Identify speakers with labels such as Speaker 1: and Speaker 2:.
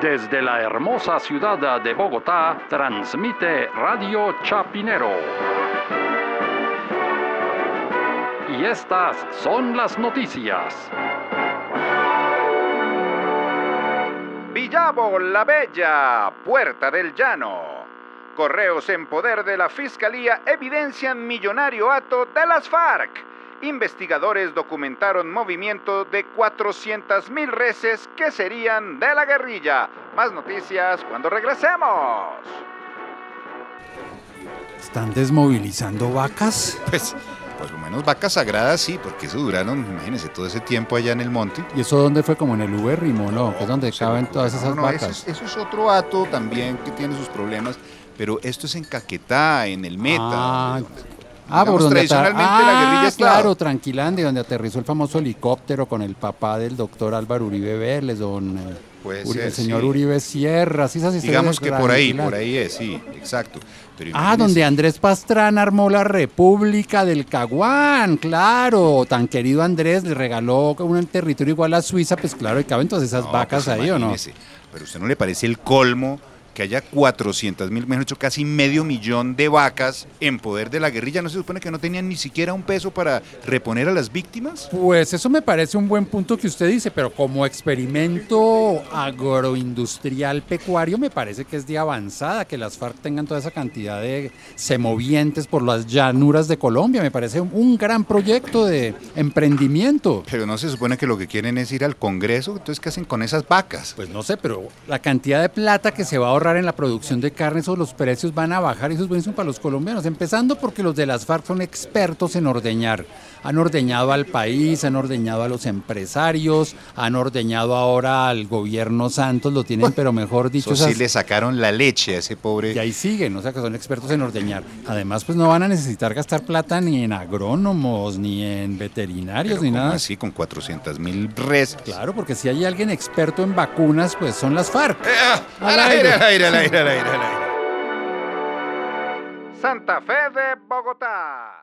Speaker 1: Desde la hermosa ciudad de Bogotá, transmite Radio Chapinero. Y estas son las noticias.
Speaker 2: Villavo La Bella, Puerta del Llano. Correos en poder de la Fiscalía evidencian millonario ato de las FARC. Investigadores documentaron movimiento de 400.000 reses que serían de la guerrilla. Más noticias cuando regresemos.
Speaker 3: ¿Están desmovilizando vacas?
Speaker 4: Pues, por lo menos vacas sagradas sí, porque eso duraron, imagínense, todo ese tiempo allá en el monte.
Speaker 3: ¿Y eso dónde fue? Como en el Uberrimo, ¿no? Que es donde caben todas esas
Speaker 4: no, no,
Speaker 3: vacas.
Speaker 4: Eso es, eso es otro ato también que tiene sus problemas, pero esto es en Caquetá, en el Meta.
Speaker 3: Ah,
Speaker 4: donde-
Speaker 3: Ah, por donde
Speaker 4: tradicionalmente la guerrilla
Speaker 3: Ah,
Speaker 4: estaba.
Speaker 3: claro, Tranquilande, donde aterrizó el famoso helicóptero con el papá del doctor Álvaro Uribe Vélez, don eh,
Speaker 4: Puede
Speaker 3: Uri-
Speaker 4: ser,
Speaker 3: el señor
Speaker 4: sí.
Speaker 3: Uribe Sierra, sí, esas
Speaker 4: Digamos que por ahí, por ahí es, sí, exacto. Pero
Speaker 3: Ah, donde Andrés Pastrana armó la República del Caguán, claro. Tan querido Andrés le regaló un territorio igual a Suiza, pues claro, y caben todas esas
Speaker 4: No,
Speaker 3: vacas
Speaker 4: pues
Speaker 3: ahí, ¿o no?
Speaker 4: Pero ¿usted no le parece el colmo que haya 400 mil, mejor dicho, casi medio millón de vacas en poder de la guerrilla? ¿No se supone que no tenían ni siquiera un peso para reponer a las víctimas?
Speaker 3: Pues eso me parece un buen punto que usted dice, pero como experimento agroindustrial pecuario me parece que es de avanzada que las FARC tengan toda esa cantidad de semovientes por las llanuras de Colombia. Me parece un, un gran proyecto de emprendimiento.
Speaker 4: Pero no se supone que lo que quieren es ir al Congreso, entonces ¿qué hacen con esas vacas?
Speaker 3: Pues no sé, pero la cantidad de plata que se va a ahorrar en la producción de carnes o los precios van a bajar y eso es buenísimo para los colombianos. Empezando porque los de las FARC son expertos en ordeñar. Han ordeñado al país, han ordeñado a los empresarios, han ordeñado ahora al gobierno Santos, lo tienen, pero mejor dicho,
Speaker 4: Eso sí
Speaker 3: esas-
Speaker 4: le sacaron la leche a ese pobre...
Speaker 3: y ahí siguen, o sea que son expertos en ordeñar. Además, pues no van a necesitar gastar plata ni en agrónomos, ni en veterinarios,
Speaker 4: Pero
Speaker 3: ni
Speaker 4: ¿cómo
Speaker 3: nada.
Speaker 4: así, con 400 mil res.
Speaker 3: Claro, porque si hay alguien experto en vacunas, pues son las FARC.
Speaker 4: Al aire, al
Speaker 2: Santa Fe de Bogotá.